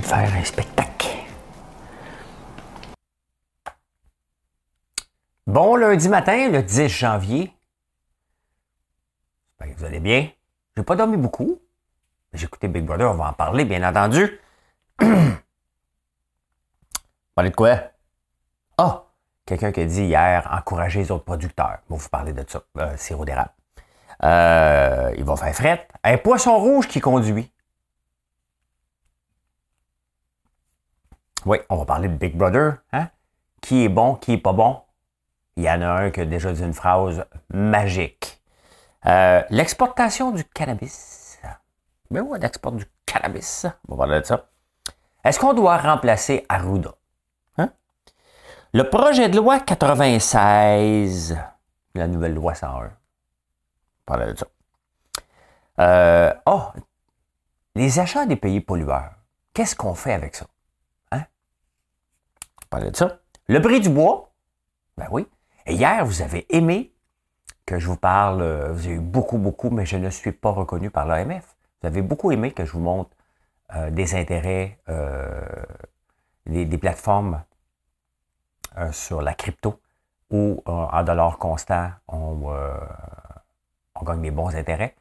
De faire un spectacle. Bon lundi matin, le 10 janvier. J'espère que vous allez bien. J'ai pas dormi beaucoup. J'ai écouté Big Brother, on va en parler, bien entendu. Parler de quoi? Ah! Quelqu'un qui a dit hier, encourager les autres producteurs. Va vous parler de ça, euh, sirop d'érable. Euh, il va faire fret. Un poisson rouge qui conduit. Oui, on va parler de Big Brother. Hein? Qui est bon, qui est pas bon? Il y en a un qui a déjà dit une phrase magique. Euh, l'exportation du cannabis. Mais oui, l'export du cannabis. On va parler de ça. Est-ce qu'on doit remplacer Arruda? Hein? Le projet de loi 96, la nouvelle loi 101. On va parler de ça. Euh, oh, les achats des pays pollueurs. Qu'est-ce qu'on fait avec ça? Le prix du bois, ben oui. Hier, vous avez aimé que je vous parle, euh, vous avez eu beaucoup, beaucoup, mais je ne suis pas reconnu par l'AMF. Vous avez beaucoup aimé que je vous montre euh, des intérêts, euh, des, plateformes sur la crypto où en dollars constants, on, on gagne des bons intérêts.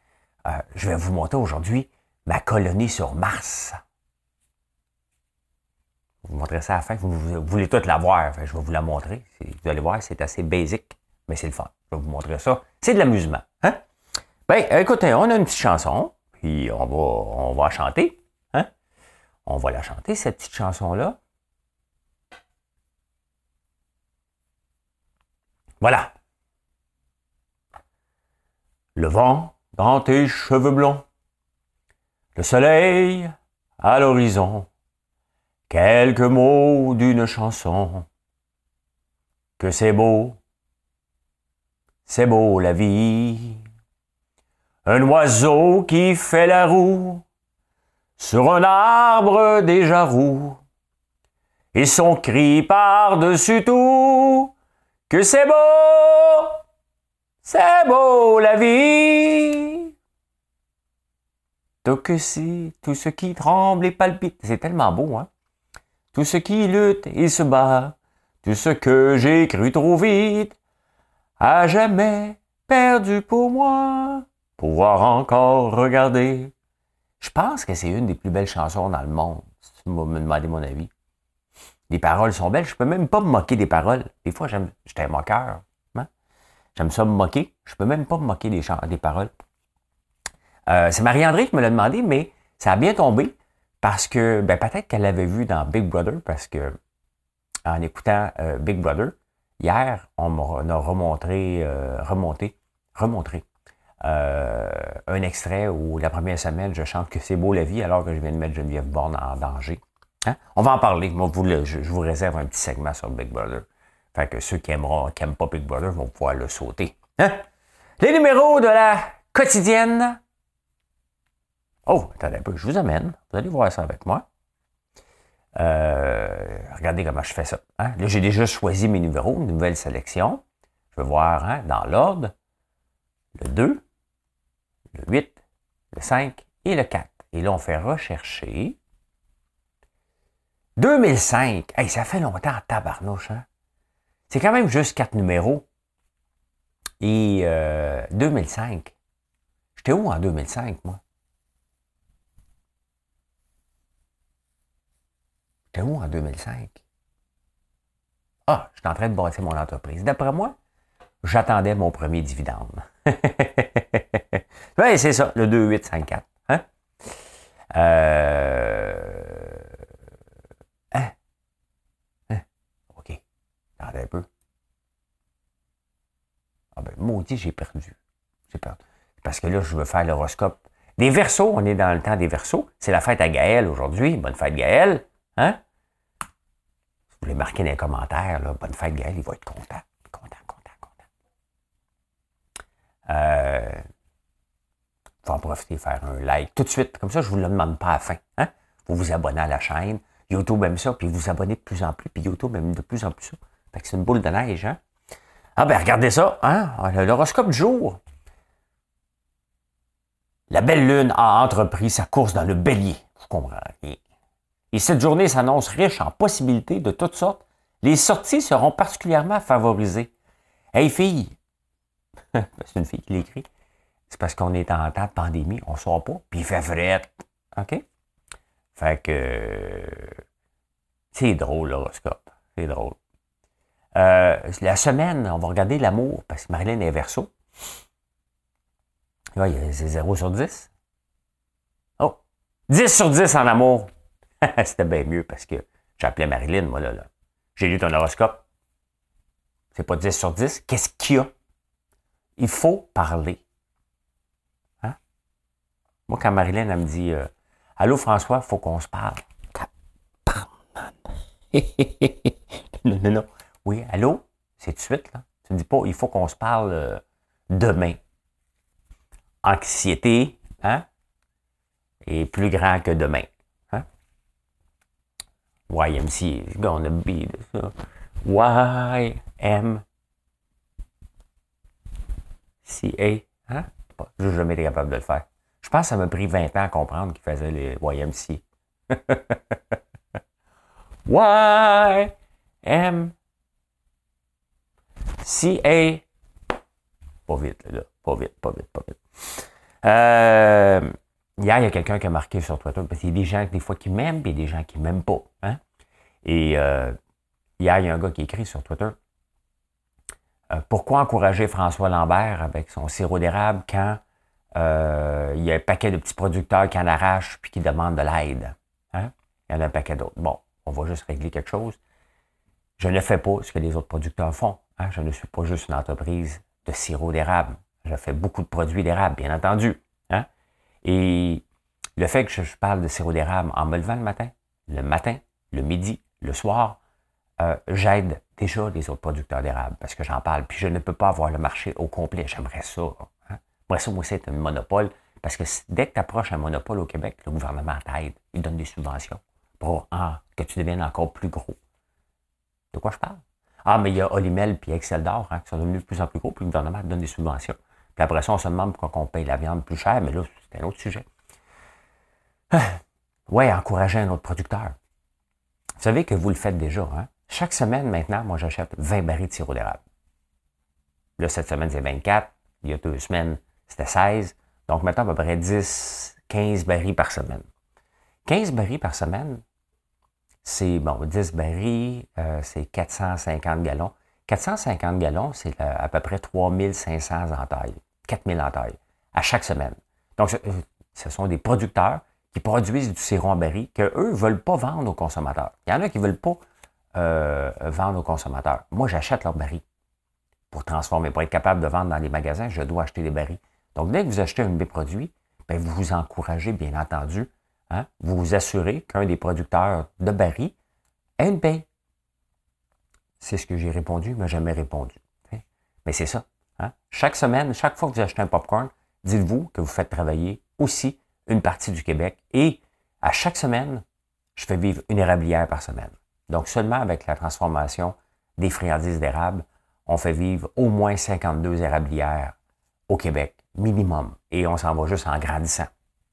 je vais vous montrer aujourd'hui ma colonie sur Mars vous montrer ça à la fin. Vous, voulez tout la voir. je vais vous la montrer. Vous allez voir, c'est assez basique, mais c'est le fun. Je vais vous montrer ça. C'est de l'amusement. Hein? Ben, écoutez, on a une petite chanson, puis on va, on va chanter. Hein? On va la chanter, cette petite chanson-là. Voilà. Le vent dans tes cheveux blonds, le soleil à l'horizon, quelques mots d'une chanson. Que c'est beau, c'est beau la vie. Un oiseau qui fait la roue sur un arbre déjà roux. Et son cri par-dessus tout, que c'est beau, c'est beau la vie. Donc si tout ce qui tremble et palpite, c'est tellement beau, hein? Tout ce qui lutte et se bat, tout ce que j'ai cru trop vite, à jamais perdu pour moi, pouvoir encore regarder. Je pense que c'est une des plus belles chansons dans le monde, si tu me demander mon avis. Les paroles sont belles, je peux même pas me moquer des paroles. Des fois, j'aime, j'étais un moqueur. Hein. J'aime ça me moquer. Je peux même pas me moquer des, des paroles. Euh, c'est Marie-André qui me l'a demandé, mais ça a bien tombé. Parce que, ben, peut-être qu'elle l'avait vu dans Big Brother, parce que, en écoutant euh, Big Brother, hier, on m'a remontré, euh, remonté, remontré euh, un extrait où la première semaine, je chante que c'est beau la vie alors que je viens de mettre Geneviève Borne en danger. Hein? On va en parler. Moi, vous, je, vous réserve un petit segment sur Big Brother. Fait que ceux qui aimeront, qui n'aiment pas Big Brother vont pouvoir le sauter. Hein? Les numéros de la quotidienne Oh, attendez un peu, je vous amène. Vous allez voir ça avec moi. Euh, regardez comment je fais ça. Hein. Là, j'ai déjà choisi mes numéros, une nouvelle sélection. Je vais voir hein, dans l'ordre le 2, le 8, le 5 et le 4. Et là, on fait rechercher. 2005. Hey, ça fait longtemps tabarnouche. Hein? C'est quand même juste quatre numéros. Et 2005. Euh, J'étais où en 2005, moi? J'étais où en 2005? Ah, je suis en train de bâtir mon entreprise. D'après moi, j'attendais mon premier dividende. oui, c'est ça, le 2854. Hein? Euh... Hein? Hein? OK. Attendez un peu. Ah ben, maudit, j'ai perdu. J'ai perdu. Parce que là, je veux faire l'horoscope. Des versos, on est dans le temps des versos. C'est la fête à Gaël aujourd'hui. Bonne fête, Gaël. Hein? Vous voulez marquer dans les commentaires, là, bonne fête, Gaël, il va être content. Content, content, content. Euh, faut en profiter, faire un like tout de suite. Comme ça, je ne vous le demande pas à la fin. Hein? Vous vous abonnez à la chaîne. YouTube aime ça, puis vous vous abonnez de plus en plus, puis YouTube aime de plus en plus ça. Fait que c'est une boule de neige, hein? Ah ben regardez ça, hein? L'horoscope du jour. La belle lune a entrepris sa course dans le bélier. Vous comprenez. Et cette journée s'annonce riche en possibilités de toutes sortes. Les sorties seront particulièrement favorisées. Hey fille, c'est une fille qui l'écrit. C'est parce qu'on est en temps de pandémie, on ne sort pas, puis il fait fret. OK? Fait que c'est drôle, l'horoscope. C'est drôle. Euh, la semaine, on va regarder l'amour, parce que Marilyn est verso. c'est 0 sur 10. Oh! 10 sur 10 en amour. C'était bien mieux parce que j'appelais Marilyn, moi, là. là. J'ai lu ton horoscope. C'est pas 10 sur 10. Qu'est-ce qu'il y a? Il faut parler. Hein? Moi, quand Marilyn, elle me dit euh, Allô François, il faut qu'on se parle. non, non, non. Oui, allô? C'est de suite, là. Tu ne dis pas, il faut qu'on se parle euh, demain. Anxiété, hein? Est plus grand que demain. Hein? YMC, gonna be ça. YM. CA. Hein? Je n'ai jamais été capable de le faire. Je pense que ça m'a pris 20 ans à comprendre qu'il faisait les YMC. Y, M, C, A. Pas vite, là. Pas vite, pas vite, pas vite. Euh, hier, il y a quelqu'un qui a marqué sur Twitter, parce qu'il y a des gens, des fois, qui m'aiment, puis il y a des gens qui m'aiment pas. Hein? Et euh, hier, il y a un gars qui écrit sur Twitter euh, Pourquoi encourager François Lambert avec son sirop d'érable quand euh, il y a un paquet de petits producteurs qui en arrachent puis qui demandent de l'aide. Hein? Il y en a un paquet d'autres. Bon, on va juste régler quelque chose. Je ne fais pas ce que les autres producteurs font. Hein? Je ne suis pas juste une entreprise de sirop d'érable. Je fais beaucoup de produits d'érable, bien entendu. Hein? Et le fait que je parle de sirop d'érable en me levant le matin, le matin, le midi, le soir, euh, j'aide déjà les autres producteurs d'érable parce que j'en parle. Puis je ne peux pas avoir le marché au complet. J'aimerais ça. Moi, ça, moi, c'est un monopole. Parce que dès que tu approches un monopole au Québec, le gouvernement t'aide. Il donne des subventions pour ah, que tu deviennes encore plus gros. De quoi je parle? Ah, mais il y a Olimel et Excel d'or hein, qui sont devenus de plus en plus gros, puis le gouvernement donne des subventions. Puis après ça, on se demande pourquoi on paye la viande plus chère, mais là, c'est un autre sujet. ouais, encourager un autre producteur. Vous savez que vous le faites déjà. Hein? Chaque semaine, maintenant, moi, j'achète 20 barils de sirop d'érable. Là, cette semaine, c'est 24. Il y a deux semaines, c'était 16. Donc maintenant, à peu près 10, 15 barils par semaine. 15 barils par semaine, c'est, bon, 10 barils, euh, c'est 450 gallons. 450 gallons, c'est à peu près 3500 entailles, 4000 entailles, à chaque semaine. Donc, ce, euh, sont des producteurs qui produisent du sirop en baril qu'eux ne veulent pas vendre aux consommateurs. Il y en a qui veulent pas euh, vendre aux consommateurs. Moi, j'achète leur baril pour transformer. Pour être capable de vendre dans les magasins, je dois acheter des barils. Donc, dès que vous achetez un de mes produits, ben, vous vous encouragez, bien entendu. Hein? Vous vous assurez qu'un des producteurs de barils ait une paye. C'est ce que j'ai répondu, il m'a jamais répondu. Hein? Mais c'est ça. Hein? Chaque semaine, chaque fois que vous achetez un popcorn, dites-vous que vous faites travailler aussi une partie du Québec. Et à chaque semaine, je fais vivre une érablière par semaine. Donc, seulement avec la transformation des friandises d'érable, on fait vivre au moins 52 érablières au Québec minimum. Et on s'en va juste en grandissant.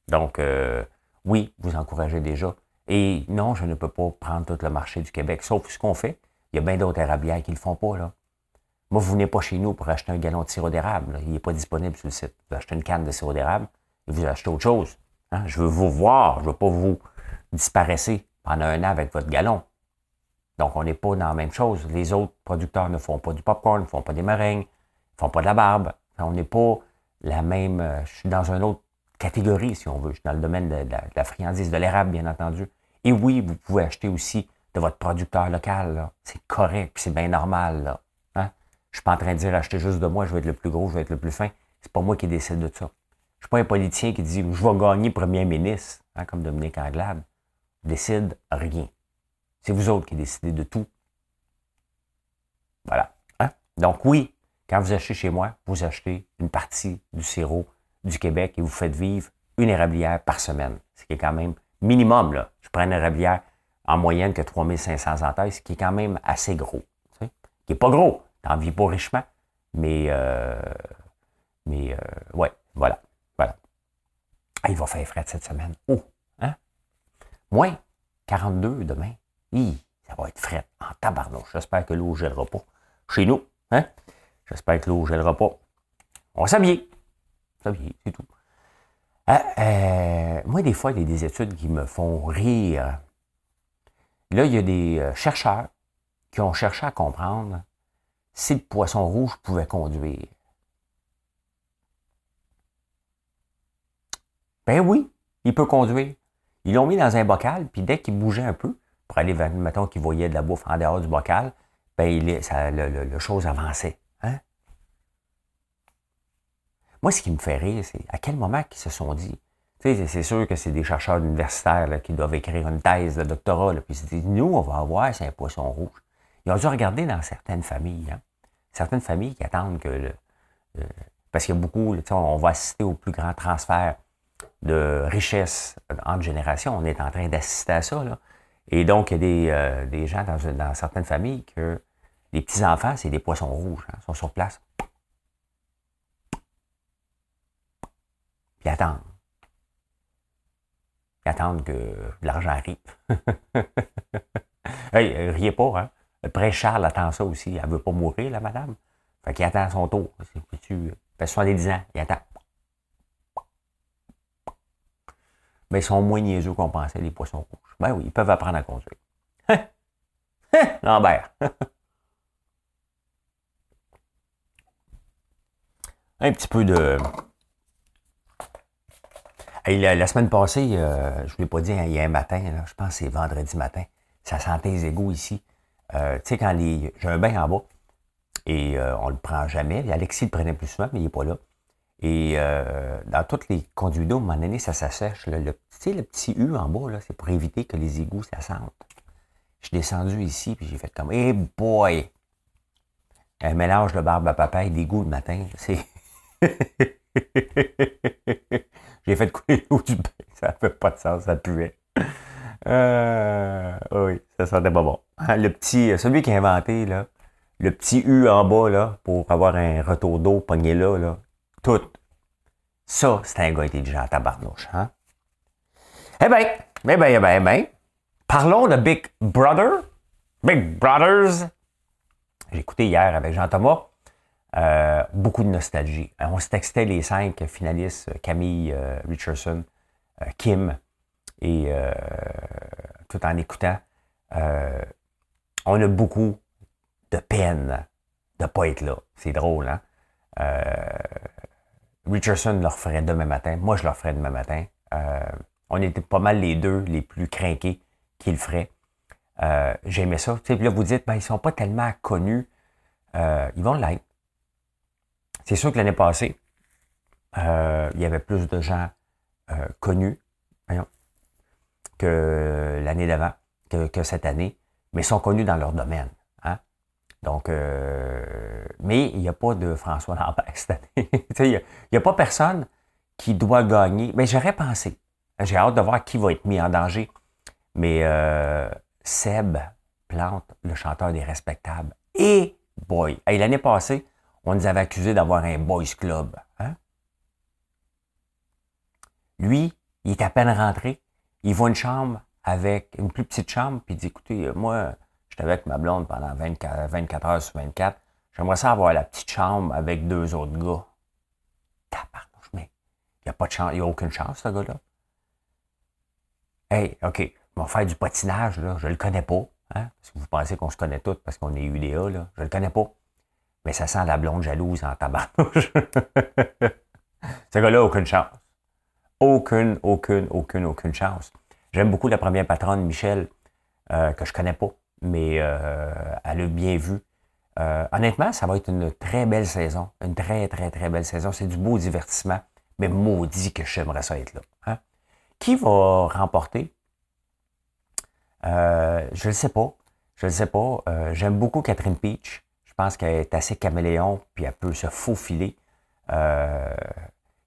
Donc, euh, oui, vous encouragez déjà. Et non, je ne peux pas prendre tout le marché du Québec, sauf ce qu'on fait. Il y a bien d'autres érablières qui ne le font pas. Là. Moi, vous venez pas chez nous pour acheter un gallon de sirop d'érable. Il n'est pas disponible sur le site. Vous achetez une canne de sirop d'érable et vous achetez autre chose. Hein. Je veux vous voir. Je ne veux pas vous disparaître pendant un an avec votre gallon. Donc, on n'est pas dans la même chose. Les autres producteurs ne font pas du popcorn, ne font pas des meringues, ne font pas de la barbe. On n'est pas la même. Euh, je suis dans une autre catégorie, si on veut. Je suis dans le domaine de, la, friandise, de l'érable, bien entendu. Et oui, vous pouvez acheter aussi de votre producteur local. C'est correct, c'est bien normal. Je suis pas en train de dire acheter juste de moi, je vais être le plus gros, je vais être le plus fin. C'est pas moi qui décide de ça. Je suis pas un politicien qui dit je vais gagner premier ministre. hein, comme Dominique Anglade, décide rien. C'est vous autres qui décidez de tout. Voilà. Hein? Donc oui, quand vous achetez chez moi, vous achetez une partie du sirop du Québec et vous faites vivre une érablière par semaine. Ce qui est quand même minimum. Là. Je prends une érablière en moyenne que 3500 entailles, ce qui est quand même assez gros. Tu? Qui n'est pas gros. T'en vis pas richement. Mais, euh, mais euh, ouais, voilà. voilà. Il va faire frais cette semaine. Oh, hein? Moins 42 demain. Oui, ça va être frais en tabarnouche. J'espère que l'eau ne gèlera pas. Chez nous, hein? J'espère que l'eau ne gèlera pas. On va s'habiller. S'habiller, c'est tout. Euh, moi, des fois, il y a des études qui me font rire. Là, il y a des chercheurs qui ont cherché à comprendre si le poisson rouge pouvait conduire. Ben oui, il peut conduire. Ils l'ont mis dans un bocal, puis dès qu'il bougeait un peu, pour aller, mettons qu'il voyait de la bouffe en dehors du bocal, ben il, ça, le, chose avançait. Hein? Moi, ce qui me fait rire, c'est à quel moment ils se sont dit, c'est sûr que c'est des chercheurs universitaires qui doivent écrire une thèse de doctorat, puis ils se disent, nous, on va avoir, c'est un poisson rouge. Ils ont dû regarder dans certaines familles, hein? Certaines familles qui attendent que euh, parce qu'il y a beaucoup, on va assister au plus grand transfert de richesse entre générations. On est en train d'assister à ça. Là. Et donc, il y a des, euh, gens dans, dans, certaines familles que les petits-enfants, c'est des poissons rouges. Hein, sont sur place. Puis attendent. Ils attendent que l'argent arrive. hey, euh, riez pas, hein? Le prêtre Charles attend ça aussi. Elle veut pas mourir, la madame. Fait qu'il attend son tour. Tu fait 70 ans, il attend. Mais ils sont moins niaiseux qu'on pensait, les poissons rouges. Ben oui, ils peuvent apprendre à conduire. Hein? Hein? Lambert. Un petit peu de. la, semaine passée, euh, je ne vous l'ai pas dit, il y a un matin, je pense que c'est vendredi matin, ça sentait les égouts ici. Euh, tu sais, quand j'ai un bain en bas et euh, on le prend jamais. Alexis le prenait plus souvent, mais il n'est pas là. Et euh, dans toutes les conduits d'eau, à un moment donné, ça s'assèche. Le, le, le petit U en bas, c'est pour éviter que les égouts, ça sente. Je suis descendu ici, puis j'ai fait comme, hey boy! Un mélange de barbe à papa et d'égout le matin, c'est... j'ai fait couler l'eau du bain, ça fait pas de sens, ça puait. Euh, oui, ça sentait pas bon. Hein, le petit, celui qui a inventé, là, le petit U en bas, là, pour avoir un retour d'eau pogné là, là, tout. Ça, c'est un gars intelligent à tabarnouche, hein? Eh bien, eh bien, eh bien, eh bien, parlons de Big Brother. Big Brothers. J'ai écouté hier avec Jean-Thomas. Euh, beaucoup de nostalgie. On se textait les cinq finalistes, Camille euh, Richardson, euh, Kim, et tout en écoutant. on a beaucoup de peine de ne pas être là. C'est drôle, hein? Richardson le ferait demain matin. Moi, je le ferais demain matin. Euh, on était pas mal les deux les plus craqués qui le feraient. Euh, J'aimais ça. Puis là, vous dites, ben, ils sont pas tellement connus. Euh, ils vont l'être. C'est sûr que l'année passée, euh, il y avait plus de gens connus voyons, que l'année d'avant, que, cette année, mais sont connus dans leur domaine. Donc, euh, mais il n'y a pas de François Lambert cette année. il n'y a, pas personne qui doit gagner. Mais j'aurais pensé. J'ai hâte de voir qui va être mis en danger. Mais euh, Seb Plante, le chanteur des respectables. Et boy, l'année passée, on nous avait accusé d'avoir un boys club. Hein? Lui, il est à peine rentré. Il voit une chambre avec une plus petite chambre, puis il dit écoutez, moi, avec ma blonde pendant 24, 24 heures sur 24. J'aimerais ça avoir la petite chambre avec deux autres gars. Tabarnouche, mais il n'y a pas de chance, il n'y a aucune chance, ce gars-là. Hey, OK, on va faire du patinage, là. Je le connais pas. Hein? Parce que vous pensez qu'on se connaît tous parce qu'on est UDA, là. Je le connais pas. Mais ça sent la blonde jalouse en tabarnouche. ce gars-là, aucune chance. Aucune, aucune, aucune, aucune chance. J'aime beaucoup la première patronne, Michel, euh, que je connais pas mais euh, elle a bien vu. Euh, honnêtement, ça va être une très belle saison. Une très, très, très belle saison. C'est du beau divertissement, mais maudit que j'aimerais ça être là. Hein. qui va remporter? Je ne sais pas. Je ne sais pas. J'aime beaucoup Catherine Peach. Je pense qu'elle est assez caméléon, puis elle peut se faufiler.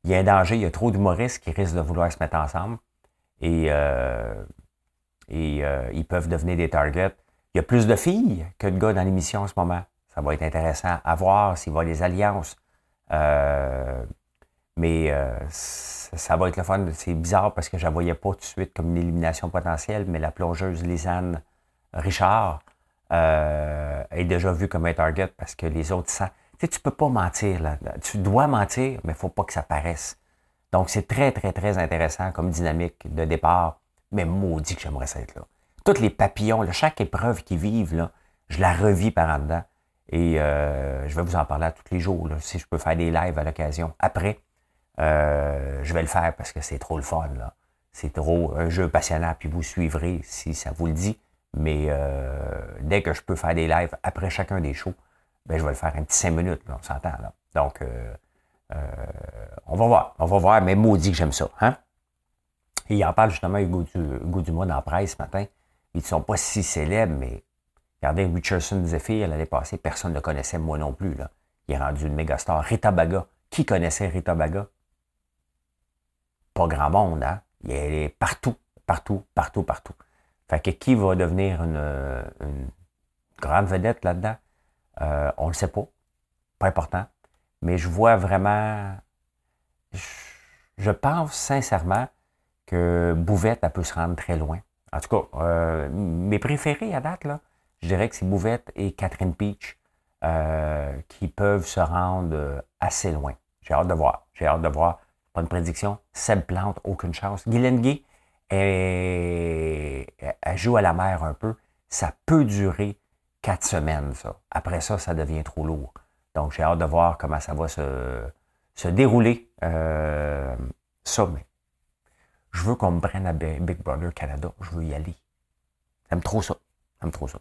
Euh, il y a un danger, il y a trop d'humoristes qui risquent de vouloir se mettre ensemble. Et, et ils peuvent devenir des targets. Il y a plus de filles que de gars dans l'émission en ce moment. Ça va être intéressant à voir s'il va y des alliances. mais ça, va être le fun. C'est bizarre parce que je ne voyais pas tout de suite comme une élimination potentielle, mais la plongeuse Lisanne Richard euh, est déjà vue comme un target parce que les autres. Tu sais, peux pas mentir. Là. Tu dois mentir, mais faut pas que ça paraisse. Donc, c'est très, très, très intéressant comme dynamique de départ. Mais maudit que j'aimerais ça être là. Toutes les papillons, chaque épreuve qu'ils vivent, je la revis par en dedans. Et euh, je vais vous en parler à tous les jours, si je peux faire des lives à l'occasion. Après, euh, je vais le faire parce que c'est trop le fun. Là. C'est trop un jeu passionnant, puis vous suivrez si ça vous le dit. Mais euh, dès que je peux faire des lives après chacun des shows, ben, je vais le faire un petit cinq minutes, on s'entend. Là. Donc, euh, on va voir. On va voir, mais maudit que j'aime ça. Hein? Il en parle justement Hugo, du, Dumas dans la presse ce matin. Ils ne sont pas si célèbres, mais regardez, Richardson Zephyr, l'année passée, personne ne le connaissait, moi non plus. Là. Il est rendu une méga star. Rita Baga. Qui connaissait Rita Baga? pas grand monde, hein? Il est partout, partout, partout, partout. Fait que qui va devenir une, grande vedette là-dedans? Euh, on ne le sait pas. Pas important. Mais je vois vraiment. Je, pense sincèrement que Bouvette, elle peut se rendre très loin. En tout cas, euh, mes préférés à date, là, je dirais que c'est Bouvette et Catherine Peach euh, qui peuvent se rendre assez loin. J'ai hâte de voir. J'ai hâte de voir pas une prédiction. Seb Plante, aucune chance. Guylaine Gay, elle, joue à la mer un peu. Ça peut durer quatre semaines, ça. Après ça, ça devient trop lourd. Donc, j'ai hâte de voir comment ça va se, se dérouler. Euh, ça, mais je veux qu'on me prenne à Big Brother Canada. Je veux y aller. J'aime trop ça. J'aime trop ça.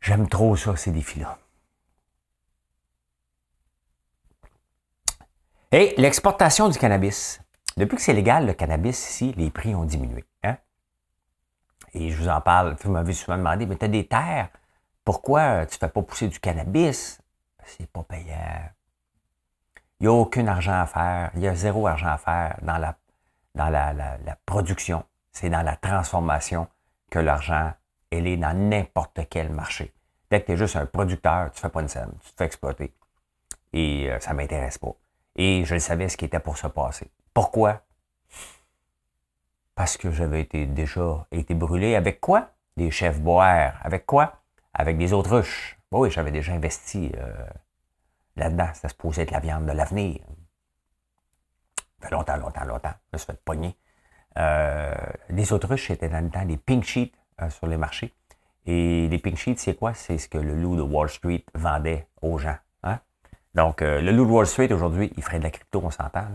J'aime trop ça, ces défis-là. Et l'exportation du cannabis. Depuis que c'est légal, le cannabis ici, les prix ont diminué. Hein? Et je vous en parle, vous m'avez souvent demandé, mais tu as des terres, pourquoi tu ne fais pas pousser du cannabis? C'est pas payant. Il n'y a aucun argent à faire, il y a zéro argent à faire dans la, dans la, la, production. C'est dans la transformation que l'argent, elle est dans n'importe quel marché. Dès que tu es juste un producteur, tu ne fais pas une scène, tu te fais exploiter. Et euh, ça ne m'intéresse pas. Et je savais ce qui était pour se passer. Pourquoi? Parce que j'avais été déjà été brûlé avec quoi? Des chefs boires. Avec quoi? Avec des autruches. Oui, j'avais déjà investi euh, là-dedans. Ça se posait être la viande de l'avenir. Ça fait longtemps, longtemps, longtemps. Je me suis fait pogner. Euh, les autruches, c'était dans le temps des pink sheets euh, sur les marchés. Et les pink sheets, c'est quoi? C'est ce que le loup de Wall Street vendait aux gens. Donc, euh, le loup de Wall Street, aujourd'hui, il ferait de la crypto, on s'entend.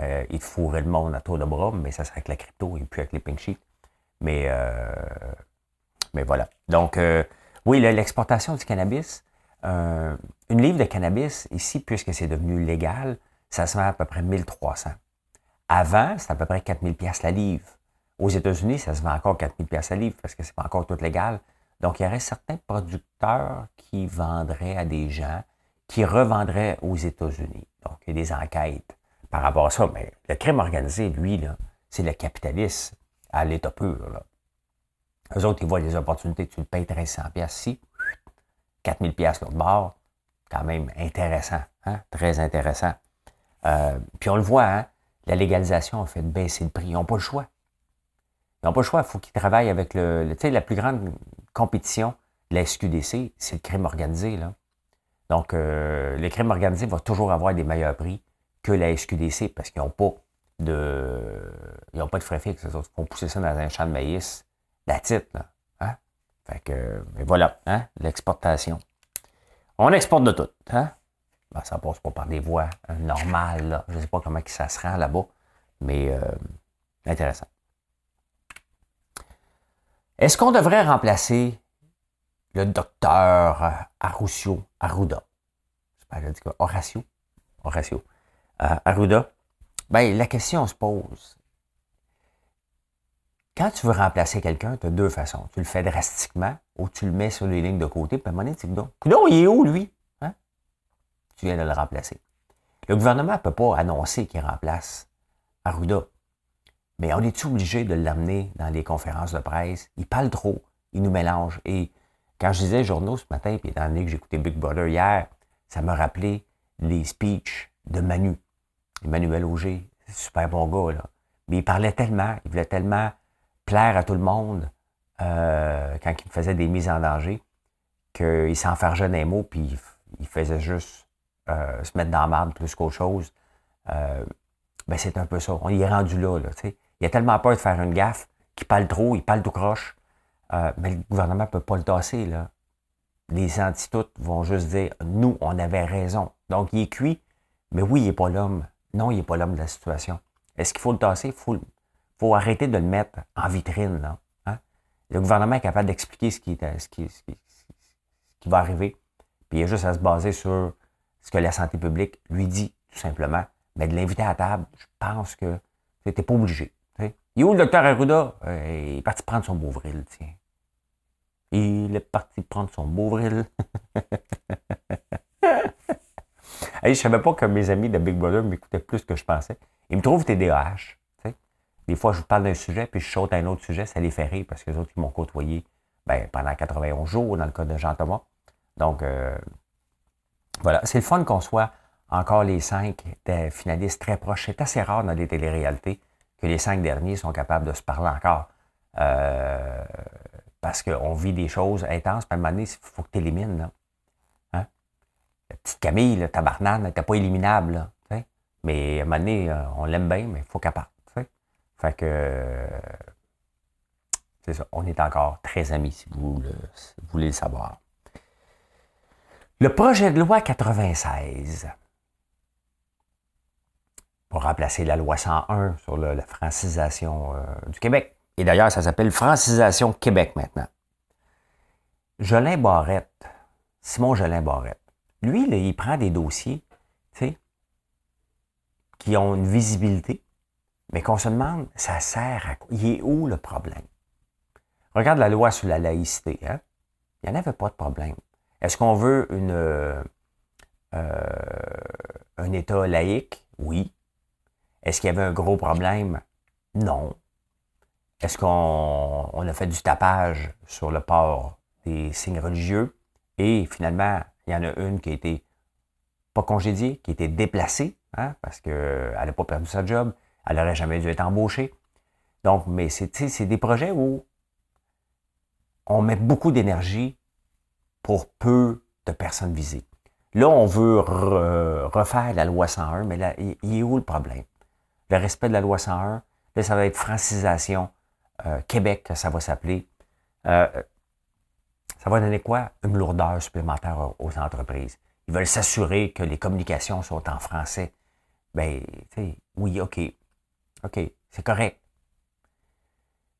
Euh, il fourrait le monde à tour de bras, mais ça serait avec la crypto et puis avec les pink sheets. Mais, euh, mais voilà. Donc, euh, oui, l'exportation du cannabis. une livre de cannabis, ici, puisque c'est devenu légal, ça se vend à peu près 1300. Avant, c'était à peu près 4000 pièces la livre. Aux États-Unis, ça se vend encore 4000 pièces la livre parce que c'est pas encore tout légal. Donc, il y aurait certains producteurs qui vendraient à des gens qui revendrait aux États-Unis. Donc, il y a des enquêtes par rapport à ça. Mais le crime organisé, lui, c'est le capitalisme à l'état pur. Là. Eux autres, ils voient des opportunités. Tu le payes 1300 pièces ici, 4000 pièces l'autre bord. Quand même intéressant, hein? très intéressant. Euh, puis on le voit, hein? la légalisation a fait baisser le prix. Ils n'ont pas le choix. Ils n'ont pas le choix. Il faut qu'ils travaillent avec le, le tu sais, la plus grande compétition de la SQDC, c'est le crime organisé. Là. Donc, euh, le crime organisé va toujours avoir des meilleurs prix que la SQDC parce qu'ils n'ont pas de. Ils n'ont pas de frais fixes. Ils vont pousser ça dans un champ de maïs. La titre, là. Hein? Fait que, mais voilà, hein? l'exportation. On exporte de tout. Hein? Ben, ça passe pas par des voies euh, normales. Là. Je ne sais pas comment ça se rend là-bas, mais euh, intéressant. Est-ce qu'on devrait remplacer le docteur Arusio, Arruda? J'espère que je dis quoi? Horacio? Horacio. Arruda Ben, la question se pose. Quand tu veux remplacer quelqu'un, tu as deux façons. Tu le fais drastiquement ou tu le mets sur les lignes de côté, puis à un moment donné, non, il est où, lui? Hein? Tu viens de le remplacer. Le gouvernement ne peut pas annoncer qu'il remplace Arruda. Mais on est obligé de l'amener dans les conférences de presse? Il parle trop, il nous mélange. Et quand je disais journaux ce matin, puis étant donné que j'écoutais Big Brother hier, ça m'a rappelé les speeches de Manu. Emmanuel Auger, super bon gars. Mais il parlait tellement, il voulait tellement plaire à tout le monde euh, quand il faisait des mises en danger qu'il s'enfargeait des mots, puis il, faisait juste euh, se mettre dans la marde plus qu'autre chose. Euh, ben c'est un peu ça. On y est rendu là, là Il a tellement peur de faire une gaffe qu'il parle trop, il parle tout croche. mais le gouvernement ne peut pas le tasser. Les antidoutes vont juste dire Nous, on avait raison. Donc, il est cuit, mais oui, il n'est pas l'homme. Non, il n'est pas l'homme de la situation. Est-ce qu'il faut le tasser? Il faut, arrêter de le mettre en vitrine. Là, hein? Le gouvernement est capable d'expliquer ce qui, va arriver. Puis il a juste à se baser sur ce que la santé publique lui dit, tout simplement. Mais de l'inviter à table, je pense que tu n'es pas obligé. Il est où le docteur Arruda? Euh, il est parti prendre son Beauvril, tiens. Il est parti prendre son Beauvril. Je je savais pas que mes amis de Big Brother m'écoutaient plus que je pensais. Ils me trouvent TDAH. Des fois, je vous parle d'un sujet, puis je saute à un autre sujet, ça les fait rire parce que les autres, ils m'ont côtoyé ben, pendant 91 jours, dans le cas de Jean-Thomas. Donc, euh, voilà. C'est le fun qu'on soit encore les cinq finalistes très proches. C'est assez rare dans les téléréalités que les cinq derniers sont capables de se parler encore. Euh, parce qu'on vit des choses intenses, puis à un moment donné, il faut que tu élimines. La petite Camille, le tabarnane, n'était pas éliminable. mais à un moment donné, euh, on l'aime bien, mais il faut qu'elle parte. Fait que c'est ça. On est encore très amis si vous, voulez le savoir. Le projet de loi 96 pour remplacer la loi 101 sur la francisation euh, du Québec. Et d'ailleurs, ça s'appelle Francisation Québec maintenant. Jolin Barrette, Simon Jolin Barrette, lui, il prend des dossiers, qui ont une visibilité, mais qu'on se demande, ça sert à quoi? Il est où le problème? Regarde la loi sur la laïcité, hein? Il n'y en avait pas de problème. Est-ce qu'on veut une, euh, un État laïque? Oui. Est-ce qu'il y avait un gros problème? Non. Est-ce qu'on on a fait du tapage sur le port des signes religieux? Et finalement, il y en a une qui a été pas congédiée, qui a été déplacée, hein, parce qu'elle n'a pas perdu sa job. Elle n'aurait jamais dû être embauchée. Donc, mais c'est des projets où on met beaucoup d'énergie pour peu de personnes visées. Là, on veut refaire la loi 101, mais là, il est où le problème? Le respect de la loi 101, là, ça va être francisation euh, Québec, ça va s'appeler. Euh, ça va donner quoi? Une lourdeur supplémentaire aux entreprises. Ils veulent s'assurer que les communications sont en français. Ben, tu sais, oui, OK. OK, c'est correct.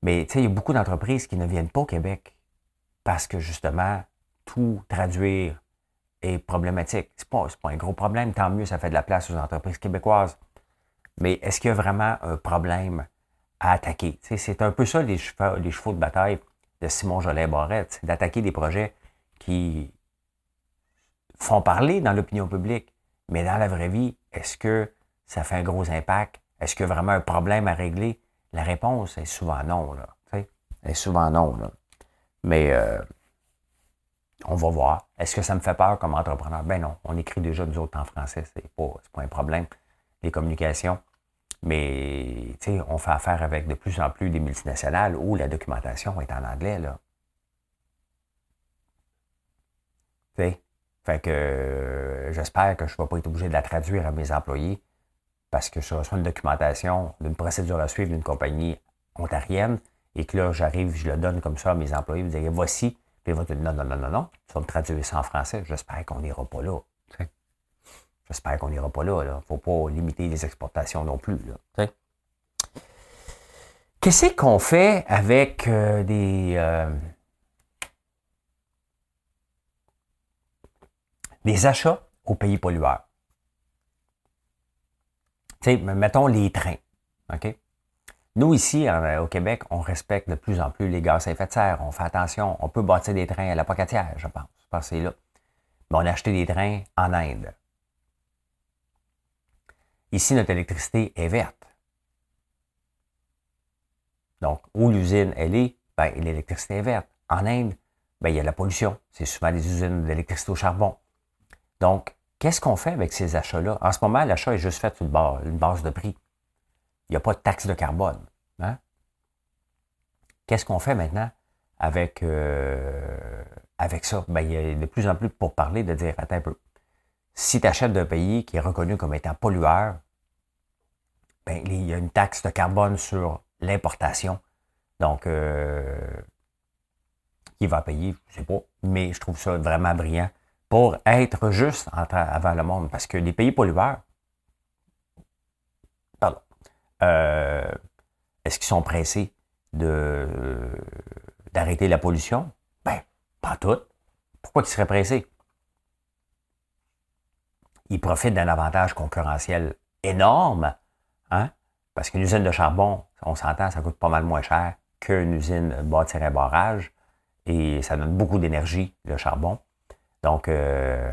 Mais, tu sais, il y a beaucoup d'entreprises qui ne viennent pas au Québec parce que, justement, tout traduire est problématique. C'est pas, pas un gros problème, tant mieux, ça fait de la place aux entreprises québécoises. Mais est-ce qu'il y a vraiment un problème à attaquer? c'est un peu ça les chevaux, les chevaux de bataille de Simon Jolin Barrette, d'attaquer des projets qui font parler dans l'opinion publique. Mais dans la vraie vie, est-ce que ça fait un gros impact? Est-ce qu'il y a vraiment un problème à régler? La réponse est souvent non. Là, est souvent non. Là. Mais euh, on va voir. Est-ce que ça me fait peur comme entrepreneur? Ben non. On écrit déjà nous autres en français. C'est pas, pas un problème. Les communications. Mais on fait affaire avec de plus en plus des multinationales où la documentation est en anglais. Là. Fait que euh, j'espère que je ne vais pas être obligé de la traduire à mes employés parce que je reçois une documentation d'une procédure à suivre d'une compagnie ontarienne et que là, j'arrive, je le donne comme ça à mes employés, vous direz voici, puis ils vont dire non, non, non, non, non, tu vas me traduire ça en français. J'espère qu'on n'ira pas là. J'espère qu'on n'ira pas là. Il ne faut pas limiter les exportations non plus. Qu'est-ce qu'on fait avec euh, des, euh, des achats aux pays pollueurs? Mettons les trains. Nous, ici, au Québec, on respecte de plus en plus les gaz à effet de serre. On fait attention. On peut bâtir des trains à la pocatière, je pense. Je pense là. Mais on a acheté des trains en Inde. Ici, notre électricité est verte. Donc, où l'usine, elle est, ben, l'électricité est verte. En Inde, ben, il y a la pollution. C'est souvent des usines d'électricité au charbon. Donc, qu'est-ce qu'on fait avec ces achats-là? En ce moment, l'achat est juste fait sur une base de prix. Il n'y a pas de taxe de carbone. Hein? Qu'est-ce qu'on fait maintenant avec, euh, ça? Ben, il y a de plus en plus pour parler de dire, attends un peu, si tu achètes d'un pays qui est reconnu comme étant pollueur, ben, il y a une taxe de carbone sur l'importation. Donc, euh, qui va payer, je ne sais pas, mais je trouve ça vraiment brillant pour être juste avant le monde. Parce que les pays pollueurs, pardon, euh, est-ce qu'ils sont pressés d'arrêter la pollution? Ben, pas toutes. Pourquoi ils seraient pressés? Ils profitent d'un avantage concurrentiel énorme, hein? Parce qu'une usine de charbon, on s'entend, ça coûte pas mal moins cher qu'une usine bâtir un barrage et ça donne beaucoup d'énergie, le charbon. Donc, euh,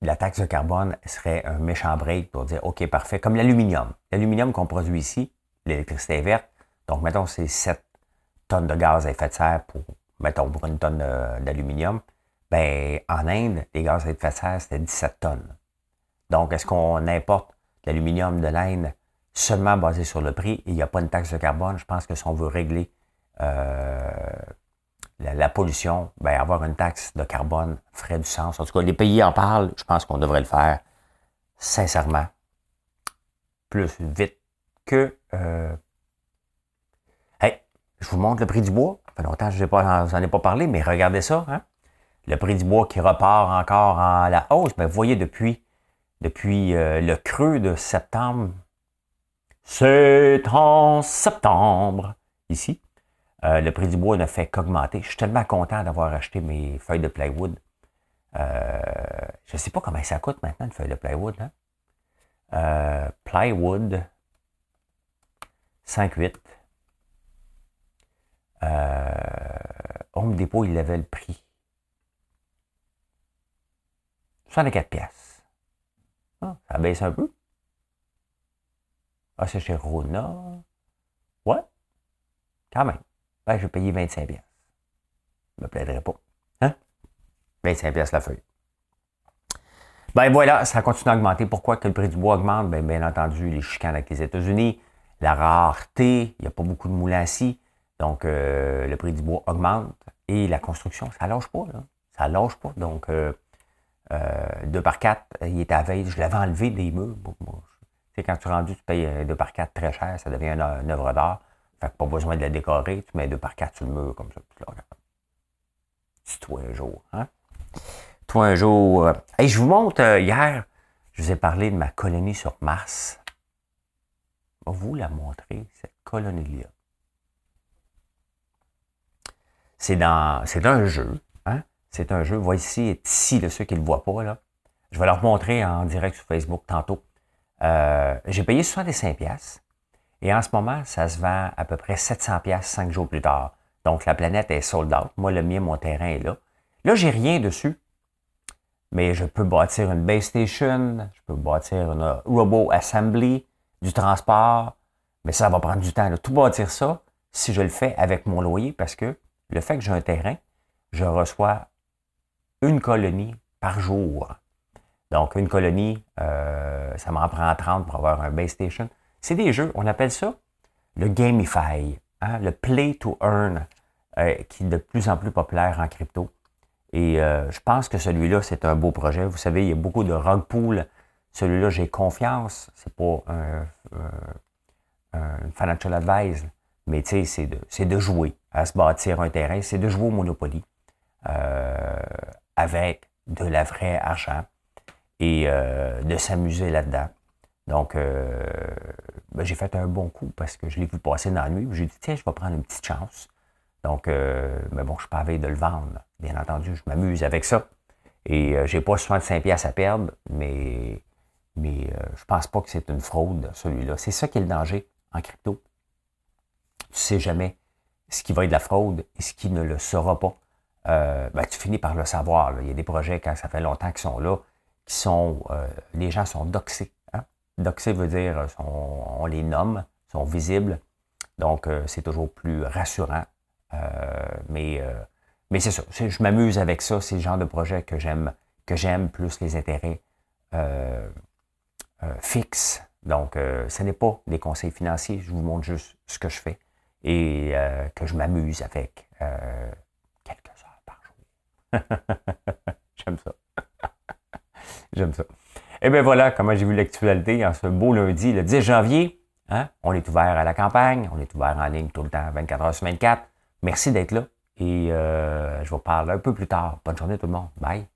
la taxe de carbone serait un méchant break pour dire, OK, parfait, comme l'aluminium. L'aluminium qu'on produit ici, l'électricité est verte, donc mettons c'est 7 tonnes de gaz à effet de serre pour, mettons, pour une tonne d'aluminium. Ben, en Inde, les gaz à effet de serre, c'était 17 tonnes. Donc, est-ce qu'on importe l'aluminium de l'Inde seulement basé sur le prix? Et il n'y a pas une taxe de carbone? Je pense que si on veut régler euh, la, pollution, ben, avoir une taxe de carbone ferait du sens. En tout cas, les pays en parlent, je pense qu'on devrait le faire sincèrement, plus vite que... Euh... Hey, je vous montre le prix du bois. Ça fait longtemps que je n'en ai pas parlé, mais regardez ça. Hein? Le prix du bois qui repart encore en la hausse. Ben, vous voyez, depuis, depuis euh, le creux de septembre, c'est en septembre, ici, euh, le prix du bois ne fait qu'augmenter. Je suis tellement content d'avoir acheté mes feuilles de plywood. Euh, je ne sais pas comment ça coûte maintenant, une feuille de plywood. Hein? Plywood 5,8. Euh, Home Depot, il avait le prix. 64 pièces. Ah, ça baisse un peu. Ah, c'est chez Rona. Ouais. Quand même ben, je vais payer 25 pièces. Je me plaiderai pas. Hein? 25 pièces la feuille. Ben voilà, ça continue à augmenter. Pourquoi que le prix du bois augmente? Ben, bien entendu, les chicanes avec les États-Unis, la rareté, il n'y a pas beaucoup de moulins assis, donc euh, le prix du bois augmente. Et la construction, ça lâche pas, là. Ça lâche pas. Donc, euh, 2 par 4, il est à veille. Je l'avais enlevé des murs. Tu sais, quand tu es rendu, tu payes 2 par 4 très cher, ça devient une œuvre d'art. Fait que pas besoin de la décorer, tu mets deux par quatre sur le mur comme ça. C'est toi un jour, hein? Toi un jour. Euh, je vous montre, euh, hier, je vous ai parlé de ma colonie sur Mars. Je vais vous la montrer, cette colonie-là. C'est dans. C'est un jeu. C'est un jeu. Voici, ici, ceux qui ne le voient pas, là. Je vais leur montrer en direct sur Facebook tantôt. Euh, j'ai payé 65 pièces. Et en ce moment, ça se vend à peu près 700 pièces cinq jours plus tard. Donc, la planète est sold out. Moi, le mien, mon terrain est là. Là, j'ai rien dessus. Mais je peux bâtir une base station, je peux bâtir une robot assembly, du transport. Mais ça va prendre du temps. Tout bâtir ça, si je le fais avec mon loyer, parce que le fait que j'ai un terrain, je reçois une colonie par jour. Donc, une colonie, euh, ça m'en prend 30 pour avoir un base station. C'est des jeux, on appelle ça le gamify, hein, le play to earn, euh, qui est de plus en plus populaire en crypto. Et euh, je pense que celui-là, c'est un beau projet. Vous savez, il y a beaucoup de rug pool. Celui-là, j'ai confiance. C'est pas un, financial advice, mais tu sais, c'est de, jouer à se bâtir un terrain, c'est de jouer au Monopoly avec de la vraie argent et de s'amuser là-dedans. Donc, euh, ben, j'ai fait un bon coup parce que je l'ai vu passer dans la nuit. J'ai dit, tiens, je vais prendre une petite chance. Donc, euh, mais bon, je suis pas de le vendre. Bien entendu, je m'amuse avec ça. Et euh, j'ai pas 65 pièces à perdre, mais Mais euh, je ne pense pas que c'est une fraude, celui-là. C'est ça qui est le danger en crypto. Tu ne sais jamais ce qui va être de la fraude et ce qui ne le sera pas. Euh, ben, tu finis par le savoir. Il y a des projets, quand ça fait longtemps qu'ils sont là, qui sont. Euh, les gens sont doxés. Hein? Doxés veut dire on les nomme, sont visibles. Donc, c'est toujours plus rassurant. mais mais c'est ça. Je m'amuse avec ça. C'est le genre de projet que j'aime, que j'aime plus les intérêts fixes. Donc, ce n'est pas des conseils financiers. Je vous montre juste ce que je fais et euh, que je m'amuse avec euh, quelques heures par jour. J'aime ça. J'aime ça. Et eh bien voilà comment j'ai vu l'actualité en ce beau lundi, le 10 janvier. Hein? On est ouvert à la campagne, on est ouvert en ligne tout le temps, 24 heures sur 24. Merci d'être là et euh, je vous parle un peu plus tard. Bonne journée tout le monde. Bye.